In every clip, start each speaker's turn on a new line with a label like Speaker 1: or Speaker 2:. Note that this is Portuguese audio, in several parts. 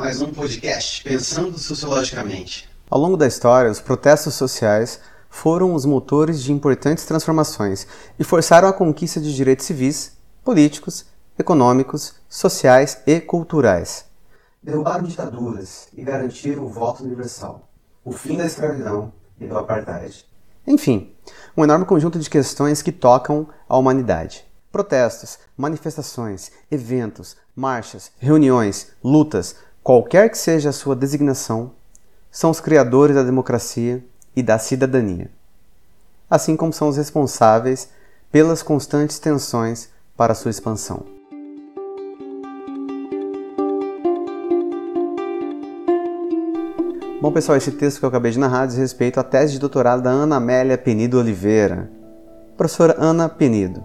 Speaker 1: mais um podcast Pensando Sociologicamente.
Speaker 2: Ao longo da história, os protestos sociais foram os motores de importantes transformações e forçaram a conquista de direitos civis, políticos, econômicos, sociais e culturais. Derrubaram ditaduras e garantiram o voto universal, o fim da escravidão e do apartheid. Enfim, um enorme conjunto de questões que tocam a humanidade. Protestos, manifestações, eventos, marchas, reuniões, lutas, qualquer que seja a sua designação, são os criadores da democracia e da cidadania, assim como são os responsáveis pelas constantes tensões para sua expansão. Bom, pessoal, esse texto que eu acabei de narrar diz respeito à tese de doutorado da Ana Amélia Penido Oliveira, professora Ana Penido,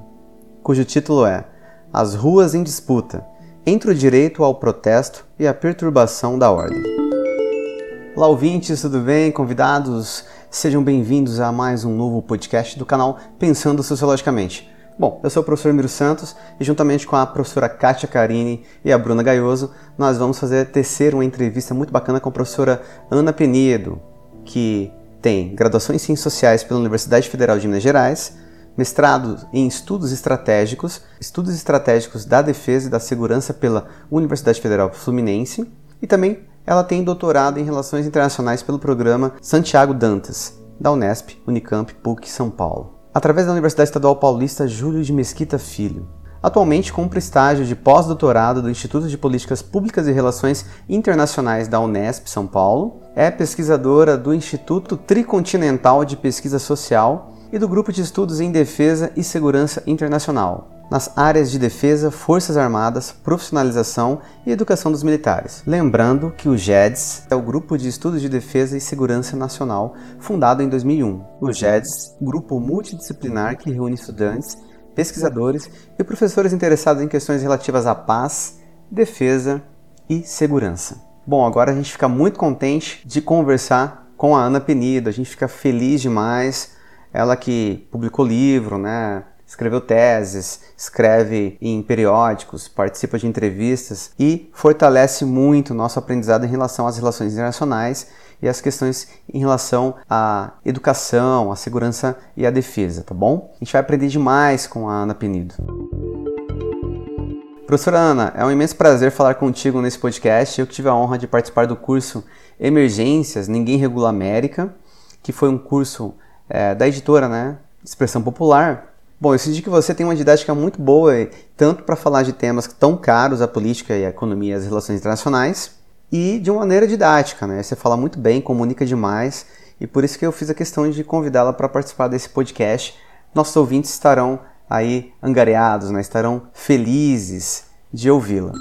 Speaker 2: cujo título é As Ruas em Disputa entre o Direito ao Protesto e a Perturbação da Ordem. Olá, ouvintes, tudo bem? Convidados, sejam bem-vindos a mais um novo podcast do canal Pensando Sociologicamente. Bom, eu sou o professor Miro Santos e juntamente com a professora Kátia Carini e a Bruna Gaioso, nós vamos fazer tecer uma entrevista muito bacana com a professora Ana Penedo, que tem graduação em Ciências Sociais pela Universidade Federal de Minas Gerais, mestrado em Estudos Estratégicos, Estudos Estratégicos da Defesa e da Segurança pela Universidade Federal Fluminense e também ela tem doutorado em Relações Internacionais pelo programa Santiago Dantas, da Unesp, Unicamp, PUC São Paulo através da Universidade Estadual Paulista Júlio de Mesquita Filho. Atualmente cumpre estágio de pós-doutorado do Instituto de Políticas Públicas e Relações Internacionais da Unesp São Paulo, é pesquisadora do Instituto Tricontinental de Pesquisa Social e do Grupo de Estudos em Defesa e Segurança Internacional, nas áreas de defesa, forças armadas, profissionalização e educação dos militares. Lembrando que o GEDS é o Grupo de Estudos de Defesa e Segurança Nacional, fundado em 2001. O GEDS, grupo multidisciplinar que reúne estudantes, pesquisadores e professores interessados em questões relativas à paz, defesa e segurança. Bom, agora a gente fica muito contente de conversar com a Ana Penido, a gente fica feliz demais. Ela que publicou livro, né? escreveu teses, escreve em periódicos, participa de entrevistas e fortalece muito o nosso aprendizado em relação às relações internacionais e as questões em relação à educação, à segurança e à defesa, tá bom? A gente vai aprender demais com a Ana Penido. Professora Ana, é um imenso prazer falar contigo nesse podcast. Eu tive a honra de participar do curso Emergências, Ninguém Regula América, que foi um curso é, da editora, né? Expressão Popular, Bom, eu senti que você tem uma didática muito boa, tanto para falar de temas tão caros à política e à economia e às relações internacionais, e de uma maneira didática, né? Você fala muito bem, comunica demais, e por isso que eu fiz a questão de convidá-la para participar desse podcast. Nossos ouvintes estarão aí angariados, né? estarão felizes de ouvi-la.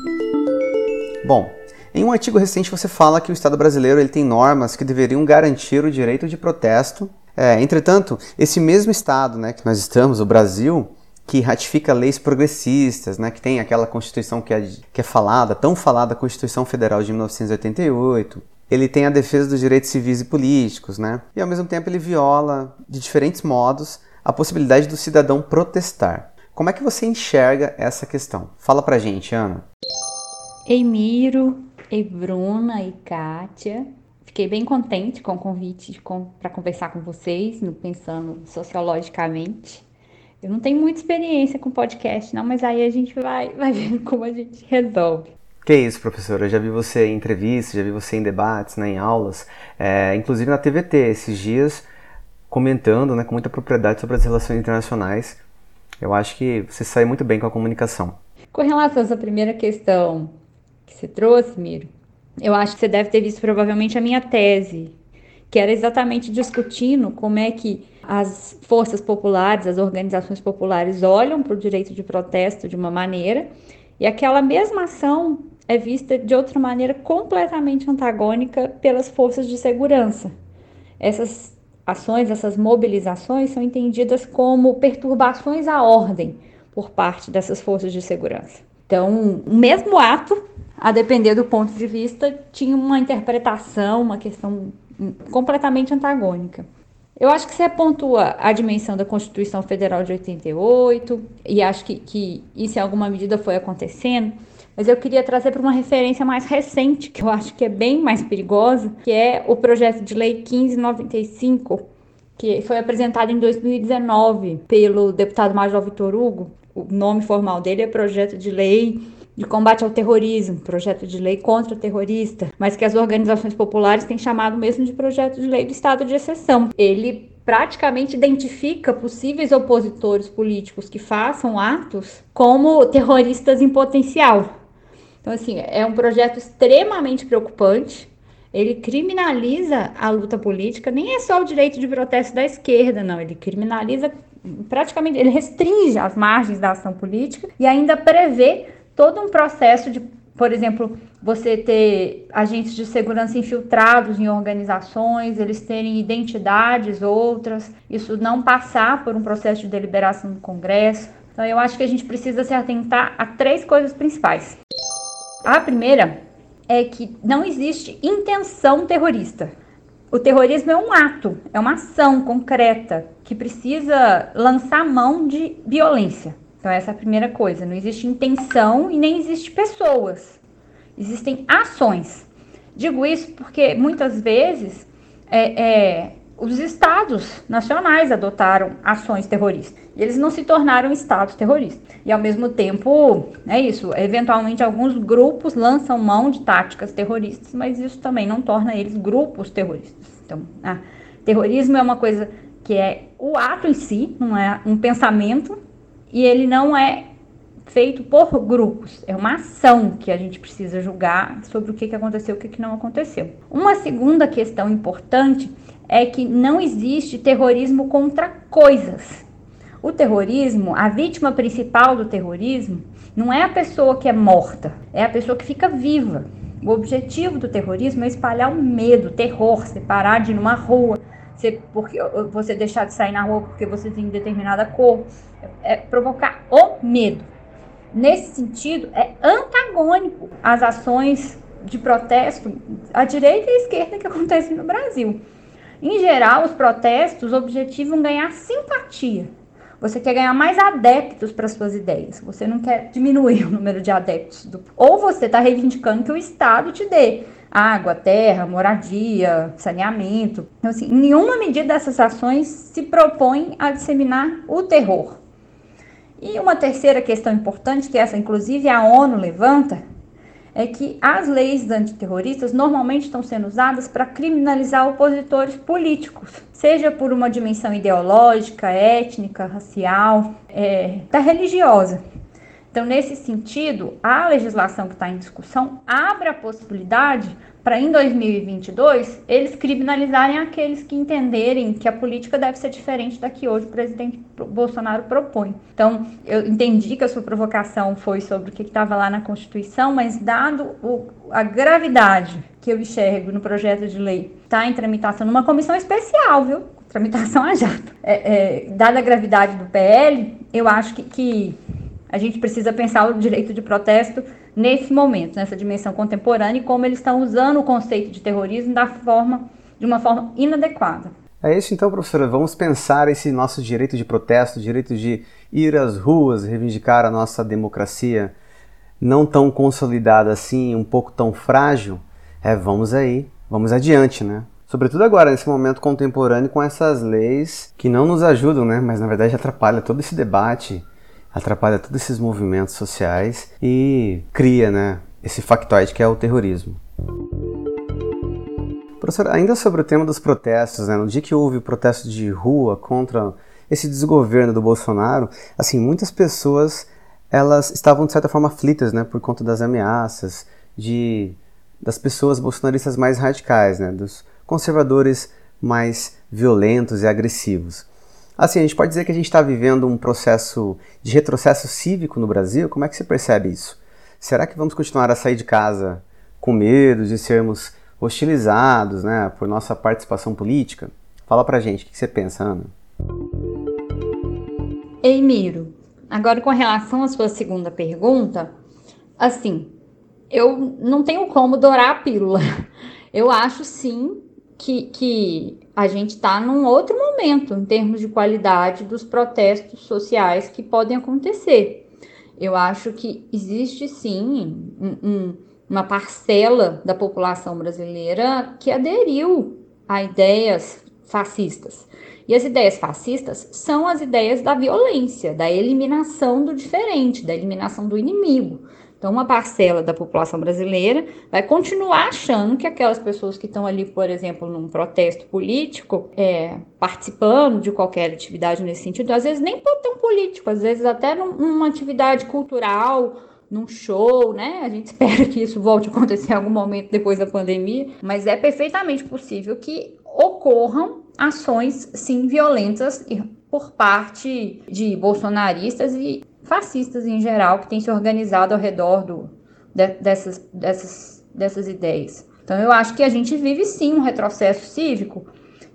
Speaker 2: Bom, em um artigo recente você fala que o Estado brasileiro ele tem normas que deveriam garantir o direito de protesto é, entretanto, esse mesmo Estado né, que nós estamos, o Brasil, que ratifica leis progressistas, né, que tem aquela Constituição que é, que é falada, tão falada Constituição Federal de 1988, ele tem a defesa dos direitos civis e políticos, né? E ao mesmo tempo ele viola de diferentes modos a possibilidade do cidadão protestar. Como é que você enxerga essa questão? Fala pra gente, Ana.
Speaker 3: Ei Miro, ei Bruna e Kátia. Fiquei bem contente com o convite para conversar com vocês, pensando sociologicamente. Eu não tenho muita experiência com podcast, não, mas aí a gente vai, vai vendo como a gente resolve.
Speaker 2: Que isso, professora. Eu já vi você em entrevistas, já vi você em debates, né, em aulas, é, inclusive na TVT, esses dias, comentando né, com muita propriedade sobre as relações internacionais. Eu acho que você sai muito bem com a comunicação.
Speaker 3: Com relação a essa primeira questão que você trouxe, Miro, eu acho que você deve ter visto provavelmente a minha tese, que era exatamente discutindo como é que as forças populares, as organizações populares olham para o direito de protesto de uma maneira e aquela mesma ação é vista de outra maneira completamente antagônica pelas forças de segurança. Essas ações, essas mobilizações são entendidas como perturbações à ordem por parte dessas forças de segurança. Então, o mesmo ato a depender do ponto de vista, tinha uma interpretação, uma questão completamente antagônica. Eu acho que você pontua a dimensão da Constituição Federal de 88, e acho que, que isso em alguma medida foi acontecendo, mas eu queria trazer para uma referência mais recente, que eu acho que é bem mais perigosa, que é o projeto de lei 1595, que foi apresentado em 2019 pelo deputado Major Vitor Hugo. O nome formal dele é Projeto de Lei de Combate ao Terrorismo, Projeto de Lei contra o Terrorista, mas que as organizações populares têm chamado mesmo de Projeto de Lei do Estado de Exceção. Ele praticamente identifica possíveis opositores políticos que façam atos como terroristas em potencial. Então, assim, é um projeto extremamente preocupante. Ele criminaliza a luta política, nem é só o direito de protesto da esquerda, não. Ele criminaliza praticamente, ele restringe as margens da ação política e ainda prevê todo um processo de, por exemplo, você ter agentes de segurança infiltrados em organizações, eles terem identidades outras, isso não passar por um processo de deliberação no Congresso. Então, eu acho que a gente precisa se atentar a três coisas principais. A primeira é que não existe intenção terrorista. O terrorismo é um ato, é uma ação concreta que precisa lançar mão de violência. Então, essa é a primeira coisa. Não existe intenção e nem existe pessoas. Existem ações. Digo isso porque muitas vezes é, é, os estados nacionais adotaram ações terroristas. E eles não se tornaram estados terroristas. E ao mesmo tempo, é isso, eventualmente alguns grupos lançam mão de táticas terroristas, mas isso também não torna eles grupos terroristas. Então, ah, terrorismo é uma coisa que é o ato em si, não é um pensamento, e ele não é feito por grupos. É uma ação que a gente precisa julgar sobre o que, aconteceu e o que, não aconteceu. Uma segunda questão importante é que não existe terrorismo contra coisas. O terrorismo, a vítima principal do terrorismo, não é a pessoa que é morta, é a pessoa que fica viva. O objetivo do terrorismo é espalhar o medo, o terror, você parar de ir numa rua, você, você deixar de sair na rua porque você tem determinada cor, é provocar o medo. Nesse sentido, é antagônico às ações de protesto à direita e à esquerda que acontecem no Brasil. Em geral, os protestos objetivam ganhar simpatia. Você quer ganhar mais adeptos para suas ideias. Você não quer diminuir o número de adeptos. Do... Ou você está reivindicando que o Estado te dê água, terra, moradia, saneamento. Então, assim, nenhuma medida dessas ações se propõe a disseminar o terror. E uma terceira questão importante, que essa inclusive a ONU levanta, é que as leis antiterroristas normalmente estão sendo usadas para criminalizar opositores políticos, seja por uma dimensão ideológica, étnica, racial, é, religiosa. Então, nesse sentido, a legislação que está em discussão abre a possibilidade para em 2022 eles criminalizarem aqueles que entenderem que a política deve ser diferente da que hoje o presidente Bolsonaro propõe. Então, eu entendi que a sua provocação foi sobre o que estava lá na Constituição, mas dado o, a gravidade que eu enxergo no projeto de lei, está em tramitação numa comissão especial, viu? Tramitação a jato. É, é, dada a gravidade do PL, eu acho que, que a gente precisa pensar o direito de protesto nesse momento, nessa dimensão contemporânea, e como eles estão usando o conceito de terrorismo da forma, de uma forma inadequada.
Speaker 2: É isso então, professora. Vamos pensar esse nosso direito de protesto, direito de ir às ruas, reivindicar a nossa democracia não tão consolidada assim, um pouco tão frágil. É, vamos aí, vamos adiante, né? Sobretudo agora, nesse momento contemporâneo, com essas leis que não nos ajudam, né? Mas na verdade atrapalham todo esse debate atrapalha todos esses movimentos sociais e cria né, esse factoide que é o terrorismo. Professor, ainda sobre o tema dos protestos, né, no dia que houve o protesto de rua contra esse desgoverno do Bolsonaro, assim, muitas pessoas elas estavam de certa forma aflitas, né, por conta das ameaças de das pessoas bolsonaristas mais radicais, né, dos conservadores mais violentos e agressivos. Assim, a gente pode dizer que a gente está vivendo um processo de retrocesso cívico no Brasil? Como é que você percebe isso? Será que vamos continuar a sair de casa com medo de sermos hostilizados né, por nossa participação política? Fala pra gente, o que você pensa, Ana?
Speaker 3: Ei, Miro, agora com relação à sua segunda pergunta, assim, eu não tenho como dourar a pílula. Eu acho sim que, que a gente está num outro momento em termos de qualidade dos protestos sociais que podem acontecer. Eu acho que existe sim um, um, uma parcela da população brasileira que aderiu a ideias fascistas. E as ideias fascistas são as ideias da violência, da eliminação do diferente, da eliminação do inimigo. Então, uma parcela da população brasileira vai continuar achando que aquelas pessoas que estão ali, por exemplo, num protesto político, é, participando de qualquer atividade nesse sentido, às vezes nem tão político, às vezes até num, numa atividade cultural, num show, né? A gente espera que isso volte a acontecer em algum momento depois da pandemia, mas é perfeitamente possível que ocorram ações, sim, violentas por parte de bolsonaristas e fascistas em geral que têm se organizado ao redor do, de, dessas, dessas, dessas ideias. Então eu acho que a gente vive sim um retrocesso cívico,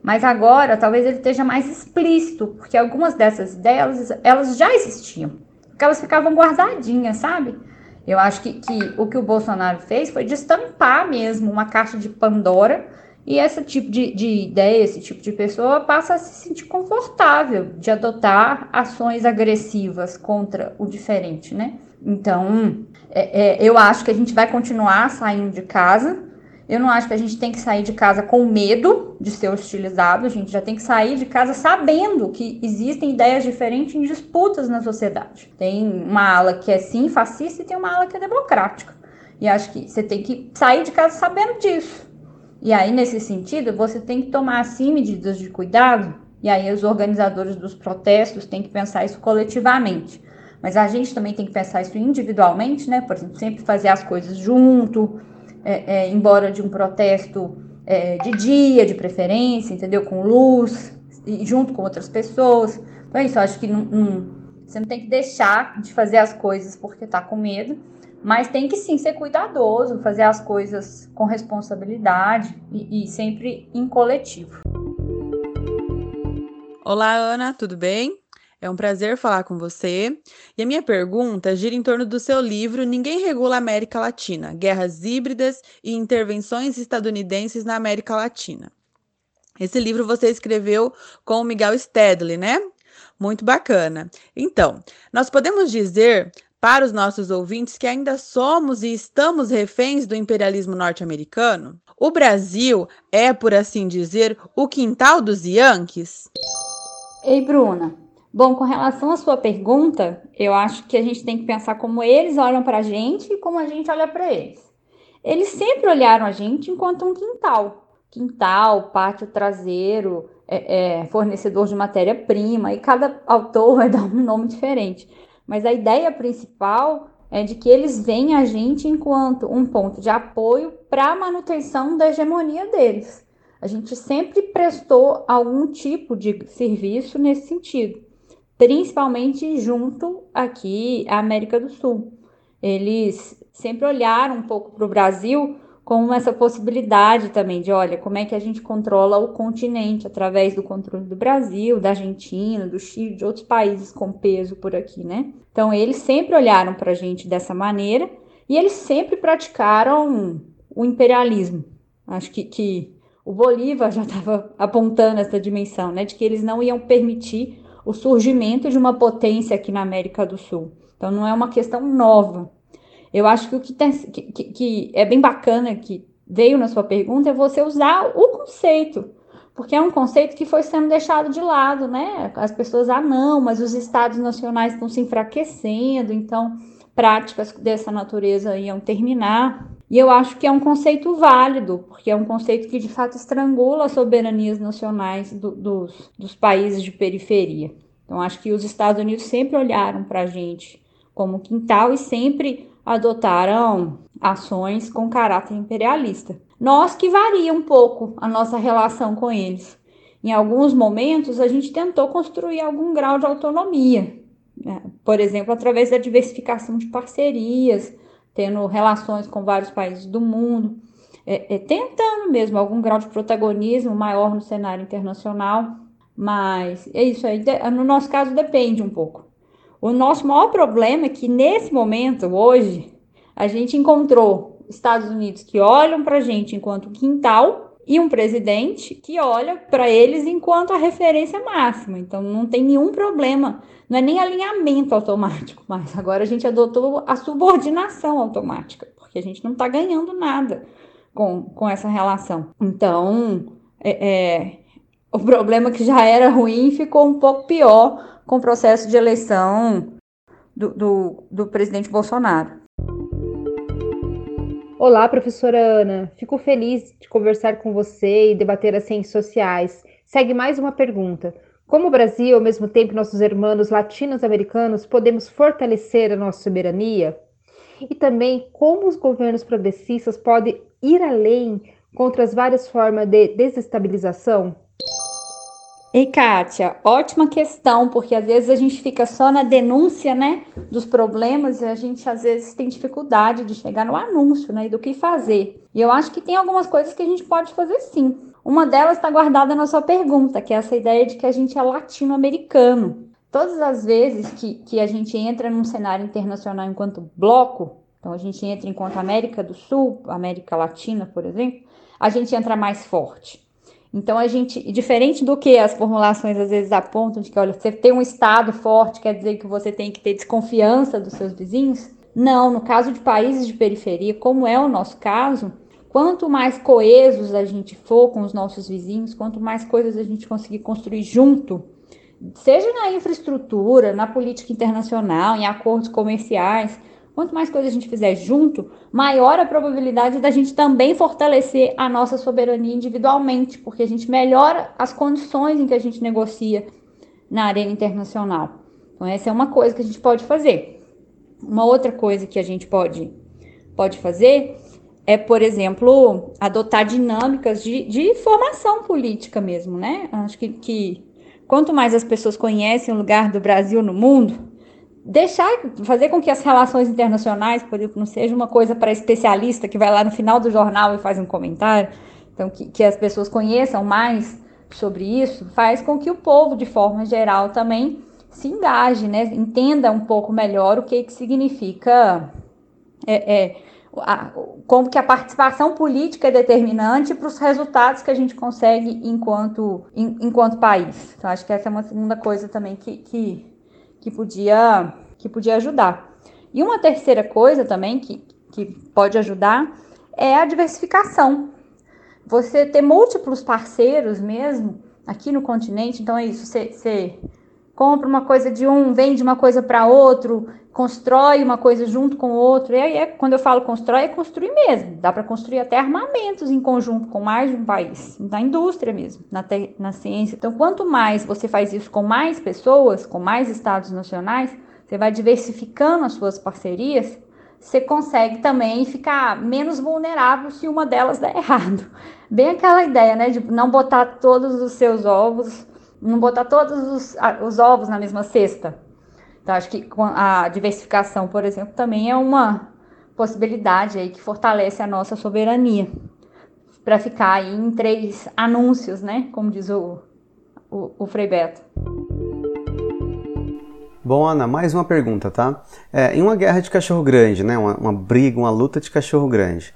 Speaker 3: mas agora talvez ele esteja mais explícito, porque algumas dessas ideias elas já existiam, porque elas ficavam guardadinhas, sabe? Eu acho que, que o que o Bolsonaro fez foi destampar mesmo uma caixa de Pandora e esse tipo de, de ideia, esse tipo de pessoa passa a se sentir confortável de adotar ações agressivas contra o diferente, né? Então, é, é, eu acho que a gente vai continuar saindo de casa. Eu não acho que a gente tem que sair de casa com medo de ser hostilizado. A gente já tem que sair de casa sabendo que existem ideias diferentes em disputas na sociedade. Tem uma ala que é sim fascista e tem uma ala que é democrática. E acho que você tem que sair de casa sabendo disso. E aí, nesse sentido, você tem que tomar assim medidas de cuidado, e aí os organizadores dos protestos têm que pensar isso coletivamente. Mas a gente também tem que pensar isso individualmente, né? Por exemplo, sempre fazer as coisas junto, é, é, embora de um protesto é, de dia, de preferência, entendeu? Com luz, e junto com outras pessoas. Então é isso, eu acho que não, não, você não tem que deixar de fazer as coisas porque tá com medo, mas tem que sim ser cuidadoso, fazer as coisas com responsabilidade e, e sempre em coletivo.
Speaker 4: Olá, Ana, tudo bem? É um prazer falar com você. E a minha pergunta gira em torno do seu livro Ninguém Regula a América Latina: Guerras Híbridas e Intervenções Estadunidenses na América Latina. Esse livro você escreveu com o Miguel Stedley, né? Muito bacana. Então, nós podemos dizer para os nossos ouvintes que ainda somos e estamos reféns do imperialismo norte-americano? O Brasil é, por assim dizer, o quintal dos Yankees?
Speaker 3: Ei, Bruna. Bom, com relação à sua pergunta, eu acho que a gente tem que pensar como eles olham para a gente e como a gente olha para eles. Eles sempre olharam a gente enquanto um quintal. Quintal, pátio traseiro, é, é, fornecedor de matéria-prima, e cada autor vai dar um nome diferente mas a ideia principal é de que eles veem a gente enquanto um ponto de apoio para a manutenção da hegemonia deles. A gente sempre prestou algum tipo de serviço nesse sentido, principalmente junto aqui à América do Sul. Eles sempre olharam um pouco para o Brasil com essa possibilidade também de, olha, como é que a gente controla o continente através do controle do Brasil, da Argentina, do Chile, de outros países com peso por aqui, né? Então eles sempre olharam para a gente dessa maneira e eles sempre praticaram o imperialismo. Acho que, que o Bolívar já estava apontando essa dimensão, né, de que eles não iam permitir o surgimento de uma potência aqui na América do Sul. Então não é uma questão nova. Eu acho que o que, tem, que, que é bem bacana que veio na sua pergunta é você usar o conceito, porque é um conceito que foi sendo deixado de lado, né? As pessoas, ah, não, mas os estados nacionais estão se enfraquecendo, então práticas dessa natureza iam terminar. E eu acho que é um conceito válido, porque é um conceito que de fato estrangula as soberanias nacionais do, dos, dos países de periferia. Então, acho que os Estados Unidos sempre olharam para a gente como quintal e sempre adotaram ações com caráter imperialista. Nós que varia um pouco a nossa relação com eles. Em alguns momentos, a gente tentou construir algum grau de autonomia, né? por exemplo, através da diversificação de parcerias, tendo relações com vários países do mundo, é, é, tentando mesmo algum grau de protagonismo maior no cenário internacional, mas é isso aí, no nosso caso depende um pouco. O nosso maior problema é que nesse momento, hoje, a gente encontrou Estados Unidos que olham para a gente enquanto quintal e um presidente que olha para eles enquanto a referência máxima. Então não tem nenhum problema, não é nem alinhamento automático, mas agora a gente adotou a subordinação automática, porque a gente não está ganhando nada com, com essa relação. Então, é, é, o problema que já era ruim ficou um pouco pior com o processo de eleição do, do, do presidente Bolsonaro.
Speaker 5: Olá, professora Ana. Fico feliz de conversar com você e debater as ciências sociais. Segue mais uma pergunta. Como o Brasil, ao mesmo tempo nossos irmãos latinos-americanos, podemos fortalecer a nossa soberania? E também como os governos progressistas podem ir além contra as várias formas de desestabilização?
Speaker 3: E Kátia, ótima questão, porque às vezes a gente fica só na denúncia, né, dos problemas e a gente às vezes tem dificuldade de chegar no anúncio, né, do que fazer. E eu acho que tem algumas coisas que a gente pode fazer sim. Uma delas está guardada na sua pergunta, que é essa ideia de que a gente é latino-americano. Todas as vezes que, que a gente entra num cenário internacional enquanto bloco, então a gente entra enquanto América do Sul, América Latina, por exemplo, a gente entra mais forte. Então, a gente, diferente do que as formulações às vezes apontam, de que, olha, você tem um Estado forte, quer dizer que você tem que ter desconfiança dos seus vizinhos. Não, no caso de países de periferia, como é o nosso caso, quanto mais coesos a gente for com os nossos vizinhos, quanto mais coisas a gente conseguir construir junto, seja na infraestrutura, na política internacional, em acordos comerciais, Quanto mais coisas a gente fizer junto, maior a probabilidade da gente também fortalecer a nossa soberania individualmente, porque a gente melhora as condições em que a gente negocia na arena internacional. Então, essa é uma coisa que a gente pode fazer. Uma outra coisa que a gente pode, pode fazer é, por exemplo, adotar dinâmicas de, de formação política mesmo, né? Acho que, que quanto mais as pessoas conhecem o lugar do Brasil no mundo, deixar, fazer com que as relações internacionais, por exemplo, não seja uma coisa para especialista que vai lá no final do jornal e faz um comentário, então que, que as pessoas conheçam mais sobre isso, faz com que o povo, de forma geral, também se engaje, né? entenda um pouco melhor o que, que significa é, é, a, como que a participação política é determinante para os resultados que a gente consegue enquanto, em, enquanto país. Então, acho que essa é uma segunda coisa também que, que que podia, que podia ajudar. E uma terceira coisa também que, que pode ajudar é a diversificação. Você ter múltiplos parceiros mesmo aqui no continente, então é isso, você, você compra uma coisa de um, vende uma coisa para outro, constrói uma coisa junto com o outro. E aí, é, quando eu falo constrói, é construir mesmo. Dá para construir até armamentos em conjunto com mais de um país, na indústria mesmo, na, te, na ciência. Então, quanto mais você faz isso com mais pessoas, com mais estados nacionais, você vai diversificando as suas parcerias, você consegue também ficar menos vulnerável se uma delas der errado. Bem aquela ideia, né, de não botar todos os seus ovos não botar todos os, os ovos na mesma cesta. Então, acho que a diversificação, por exemplo, também é uma possibilidade aí que fortalece a nossa soberania para ficar aí em três anúncios, né? Como diz o, o, o Frei Beto.
Speaker 2: Bom, Ana, mais uma pergunta, tá? É, em uma guerra de cachorro grande, né? Uma, uma briga, uma luta de cachorro grande.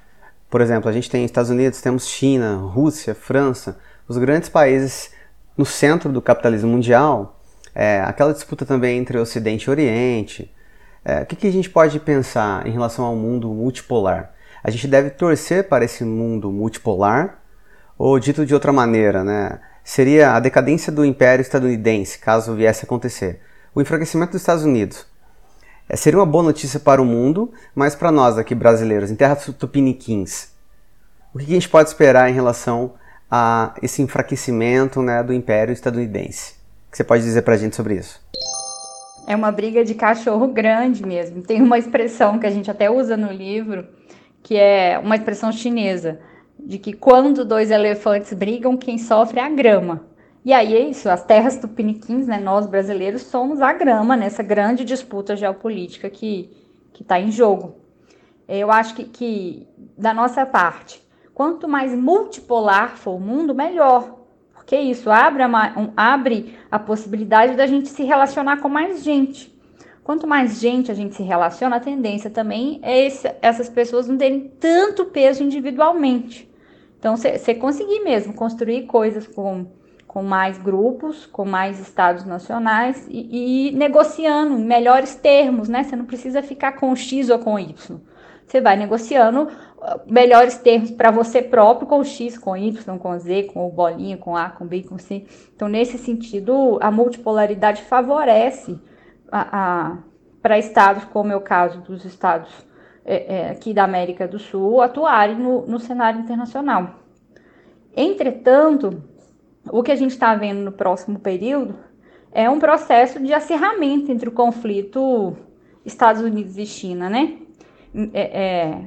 Speaker 2: Por exemplo, a gente tem Estados Unidos, temos China, Rússia, França, os grandes países no centro do capitalismo mundial, é, aquela disputa também entre Ocidente e Oriente. É, o que, que a gente pode pensar em relação ao mundo multipolar? A gente deve torcer para esse mundo multipolar? Ou, dito de outra maneira, né, seria a decadência do Império Estadunidense, caso viesse a acontecer? O enfraquecimento dos Estados Unidos. É, seria uma boa notícia para o mundo, mas para nós aqui brasileiros, em terras tupiniquins, o que a gente pode esperar em relação a esse enfraquecimento né, do Império Estadunidense. O que você pode dizer para a gente sobre isso?
Speaker 3: É uma briga de cachorro grande mesmo. Tem uma expressão que a gente até usa no livro, que é uma expressão chinesa, de que quando dois elefantes brigam, quem sofre é a grama. E aí é isso, as terras tupiniquins, né, nós brasileiros somos a grama nessa grande disputa geopolítica que está em jogo. Eu acho que, que, da nossa parte, Quanto mais multipolar for o mundo, melhor. Porque isso abre a, um, abre a possibilidade da gente se relacionar com mais gente. Quanto mais gente a gente se relaciona, a tendência também é esse, essas pessoas não terem tanto peso individualmente. Então, você conseguir mesmo construir coisas com, com mais grupos, com mais estados nacionais e, e negociando em melhores termos, né? Você não precisa ficar com X ou com Y. Você vai negociando melhores termos para você próprio com X, com Y, com Z, com bolinha, com A, com B, com C. Então, nesse sentido, a multipolaridade favorece a, a para estados, como é o caso dos estados é, é, aqui da América do Sul, atuarem no, no cenário internacional. Entretanto, o que a gente está vendo no próximo período é um processo de acirramento entre o conflito Estados Unidos e China, né? É, é,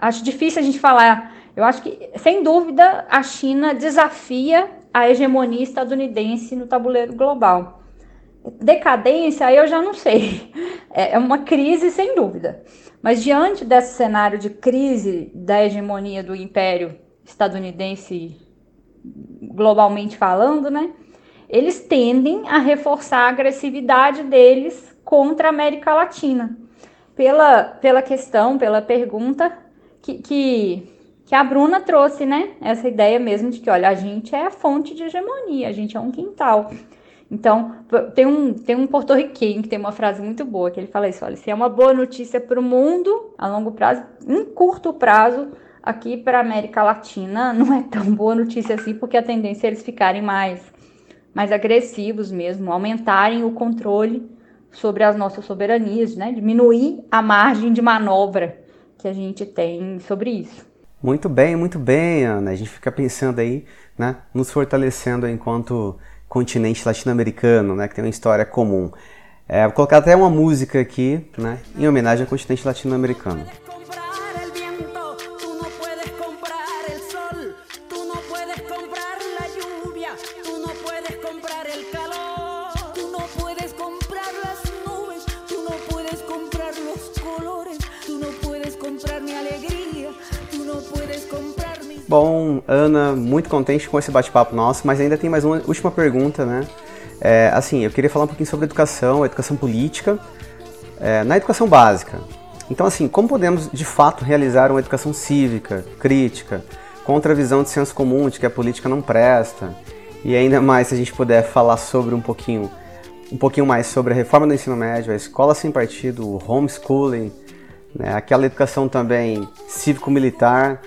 Speaker 3: acho difícil a gente falar. Eu acho que, sem dúvida, a China desafia a hegemonia estadunidense no tabuleiro global. Decadência, eu já não sei. É, é uma crise, sem dúvida. Mas diante desse cenário de crise da hegemonia do império estadunidense, globalmente falando, né? Eles tendem a reforçar a agressividade deles contra a América Latina pela, pela questão, pela pergunta que, que, que, a Bruna trouxe, né? Essa ideia mesmo de que, olha, a gente é a fonte de hegemonia, a gente é um quintal. Então, tem um, tem um porto-riquenho que tem uma frase muito boa, que ele fala isso, olha, se é uma boa notícia para o mundo, a longo prazo, em curto prazo, aqui para a América Latina, não é tão boa notícia assim, porque a tendência é eles ficarem mais, mais agressivos mesmo, aumentarem o controle sobre as nossas soberanias, né? Diminuir a margem de manobra que a gente tem sobre isso.
Speaker 2: Muito bem, muito bem, Ana. A gente fica pensando aí, né, nos fortalecendo enquanto continente latino-americano, né, que tem uma história comum. É, vou colocar até uma música aqui, né, em homenagem ao continente latino-americano. Bom, Ana, muito contente com esse bate-papo nosso, mas ainda tem mais uma última pergunta, né? É, assim, eu queria falar um pouquinho sobre educação, educação política, é, na educação básica. Então, assim, como podemos de fato realizar uma educação cívica, crítica, contra a visão de senso comum de que a política não presta? E ainda mais se a gente puder falar sobre um pouquinho, um pouquinho mais sobre a reforma do ensino médio, a escola sem partido, o homeschooling, né, aquela educação também cívico-militar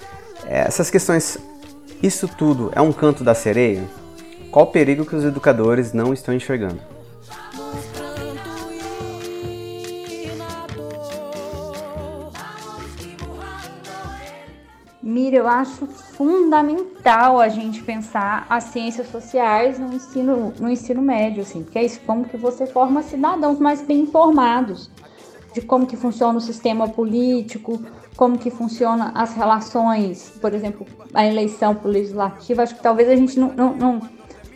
Speaker 2: essas questões, isso tudo é um canto da sereia? Qual o perigo que os educadores não estão enxergando?
Speaker 3: Mira, eu acho fundamental a gente pensar as ciências sociais no ensino, no ensino médio, assim, porque é isso, como que você forma cidadãos mais bem informados de como que funciona o sistema político, como que funciona as relações, por exemplo, a eleição para o legislativo, acho que talvez a gente não, não, não,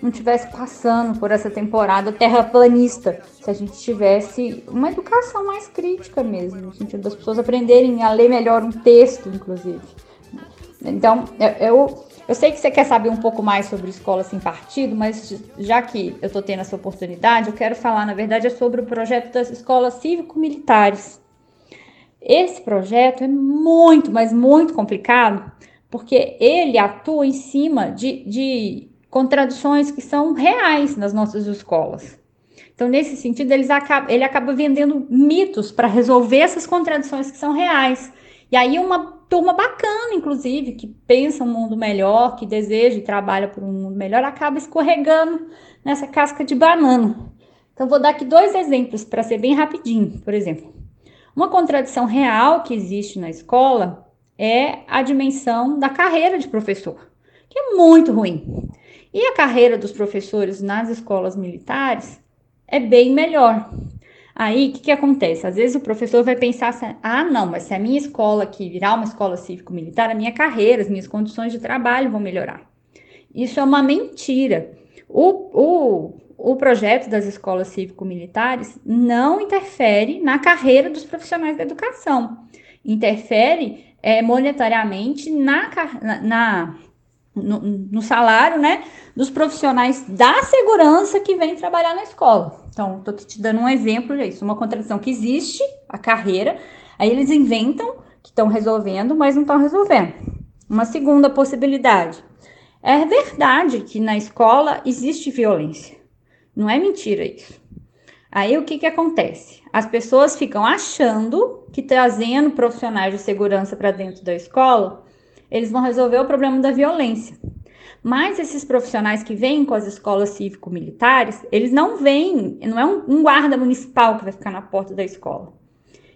Speaker 3: não tivesse passando por essa temporada terraplanista, se a gente tivesse uma educação mais crítica mesmo, no sentido das pessoas aprenderem a ler melhor um texto, inclusive. Então, eu, eu sei que você quer saber um pouco mais sobre escola sem partido, mas já que eu estou tendo essa oportunidade, eu quero falar, na verdade, é sobre o projeto das escolas cívico-militares esse projeto é muito, mas muito complicado, porque ele atua em cima de, de contradições que são reais nas nossas escolas. Então, nesse sentido, eles acaba, ele acaba vendendo mitos para resolver essas contradições que são reais. E aí, uma turma bacana, inclusive, que pensa um mundo melhor, que deseja e trabalha por um mundo melhor, acaba escorregando nessa casca de banana. Então, vou dar aqui dois exemplos para ser bem rapidinho. Por exemplo, uma contradição real que existe na escola é a dimensão da carreira de professor, que é muito ruim. E a carreira dos professores nas escolas militares é bem melhor. Aí, o que, que acontece? Às vezes o professor vai pensar assim, ah, não, mas se a minha escola aqui virar uma escola cívico-militar, a minha carreira, as minhas condições de trabalho vão melhorar. Isso é uma mentira. O, o o projeto das escolas cívico-militares não interfere na carreira dos profissionais da educação, interfere é, monetariamente na, na no, no, salário né, dos profissionais da segurança que vêm trabalhar na escola. Então, estou te dando um exemplo disso, uma contradição que existe, a carreira, aí eles inventam que estão resolvendo, mas não estão resolvendo. Uma segunda possibilidade. É verdade que na escola existe violência. Não é mentira isso. Aí o que, que acontece? As pessoas ficam achando que trazendo profissionais de segurança para dentro da escola, eles vão resolver o problema da violência. Mas esses profissionais que vêm com as escolas cívico-militares, eles não vêm, não é um, guarda municipal que vai ficar na porta da escola.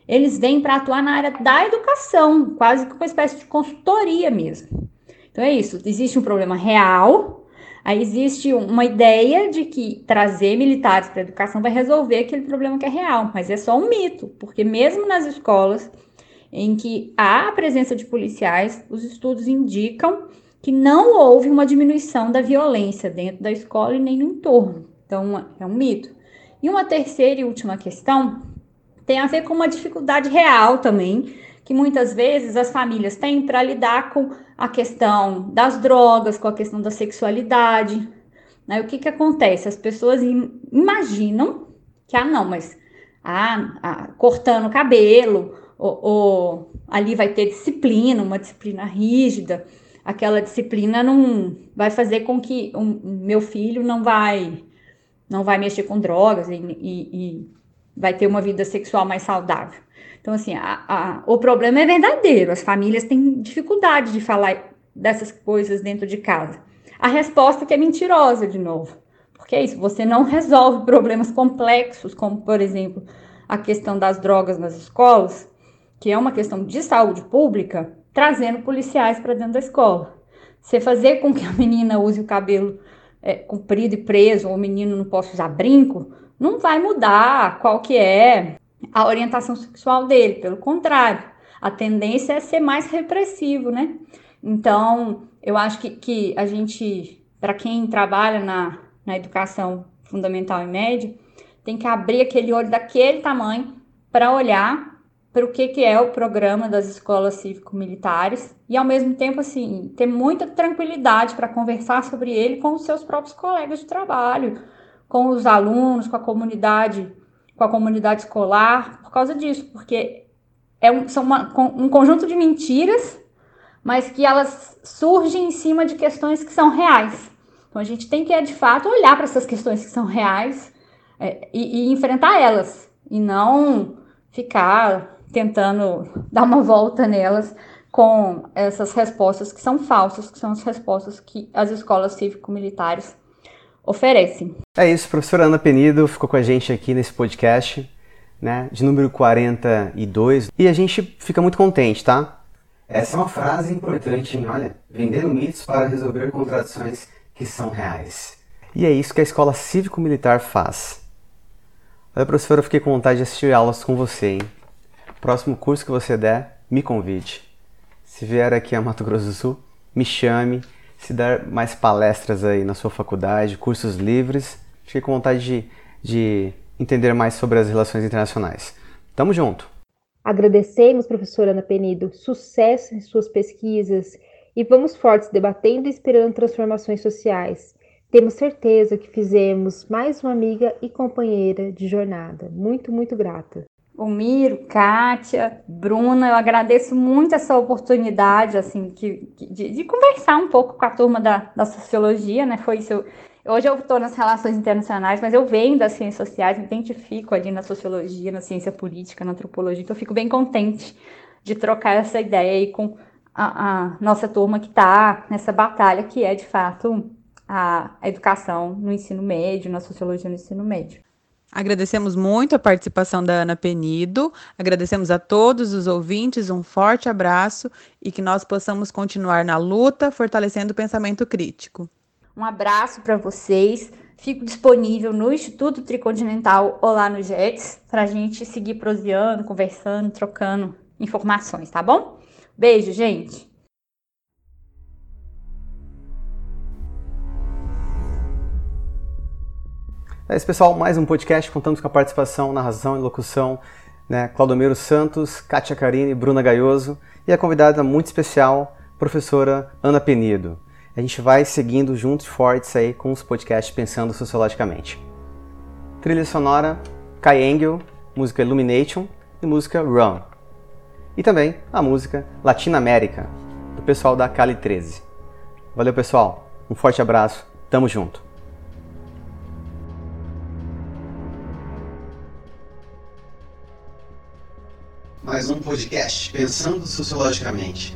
Speaker 3: Eles vêm para atuar na área da educação, quase que uma espécie de consultoria mesmo. Então é isso, existe um problema real, aí existe uma ideia de que trazer militares para a educação vai resolver aquele problema que é real, mas é só um mito, porque mesmo nas escolas em que há a presença de policiais, os estudos indicam que não houve uma diminuição da violência dentro da escola e nem no entorno. Então, é um mito. E uma terceira e última questão tem a ver com uma dificuldade real também, que muitas vezes as famílias têm para lidar com a questão das drogas, com a questão da sexualidade. Né? O que, que acontece? As pessoas imaginam que, ah, não, mas ah, ah cortando o cabelo, ou, ou ali vai ter disciplina, uma disciplina rígida aquela disciplina não vai fazer com que o meu filho não vai não vai mexer com drogas e, e, e vai ter uma vida sexual mais saudável. Então, assim, a, a, o problema é verdadeiro. As famílias têm dificuldade de falar dessas coisas dentro de casa. A resposta é que é mentirosa, de novo. Porque é isso, você não resolve problemas complexos, como, por exemplo, a questão das drogas nas escolas, que é uma questão de saúde pública, trazendo policiais para dentro da escola. Você fazer com que a menina use o cabelo é, comprido e preso, ou o menino não possa usar brinco, não vai mudar qual que é a orientação sexual dele. Pelo contrário, a tendência é ser mais repressivo, né? Então, eu acho que, que a gente, para quem trabalha na, na educação fundamental e média, tem que abrir aquele olho daquele tamanho para olhar para o que, que é o programa das escolas cívico-militares. E, ao mesmo tempo, assim, ter muita tranquilidade para conversar sobre ele com os seus próprios colegas de trabalho, com os alunos, com a comunidade, com a comunidade escolar, por causa disso, porque é um, são uma, um conjunto de mentiras, mas que elas surgem em cima de questões que são reais. Então, a gente tem que, de fato, olhar para essas questões que são reais é, e, e enfrentar elas, e não ficar tentando dar uma volta nelas com essas respostas que são falsas, que são as respostas que as escolas cívico-militares oferecem.
Speaker 2: É isso, professora Ana Penido ficou com a gente aqui nesse podcast, né, de número 42, e a gente fica muito contente, tá?
Speaker 1: Essa é uma frase importante, hein? Olha, vendendo mitos para resolver contradições que são reais.
Speaker 2: E é isso que a escola cívico-militar faz. Olha, professora, eu fiquei com vontade de assistir aulas com você, hein? Próximo curso que você der, me convide. Se vier aqui a Mato Grosso do Sul, me chame. Se der mais palestras aí na sua faculdade, cursos livres, fique com vontade de, de entender mais sobre as relações internacionais. Tamo junto!
Speaker 5: Agradecemos, professora Ana Penido. Sucesso em suas pesquisas e vamos fortes debatendo e inspirando transformações sociais. Temos certeza que fizemos mais uma amiga e companheira de jornada. Muito, muito grata
Speaker 3: o Miro, Kátia, Bruna, eu agradeço muito essa oportunidade, assim, que, de, de, conversar um pouco com a turma da, da sociologia, né? Foi isso. Eu, hoje eu estou nas relações internacionais, mas eu venho das ciências sociais, me identifico ali na sociologia, na ciência política, na antropologia, então eu fico bem contente de trocar essa ideia aí com a, a nossa turma que está nessa batalha que é, de fato, a, a educação no ensino médio, na sociologia no ensino médio.
Speaker 4: Agradecemos muito a participação da Ana Penido, agradecemos a todos os ouvintes, um forte abraço e que nós possamos continuar na luta, fortalecendo o pensamento crítico.
Speaker 3: Um abraço para vocês. Fico disponível no Instituto Tricontinental ou lá no JETS para a gente seguir proseando, conversando, trocando informações, tá bom? Beijo, gente!
Speaker 2: É isso, pessoal. Mais um podcast. Contamos com a participação, narração e locução, né? Claudomiro Santos, Kátia Carini, Bruna Gaioso e a convidada muito especial, professora Ana Penido. A gente vai seguindo juntos fortes aí com os podcasts pensando sociologicamente. Trilha sonora, Kai Engel, música Illumination e música Run. E também a música Latina América, do pessoal da Cali 13. Valeu, pessoal. Um forte abraço. Tamo junto.
Speaker 1: Mais um podcast Pensando Sociologicamente.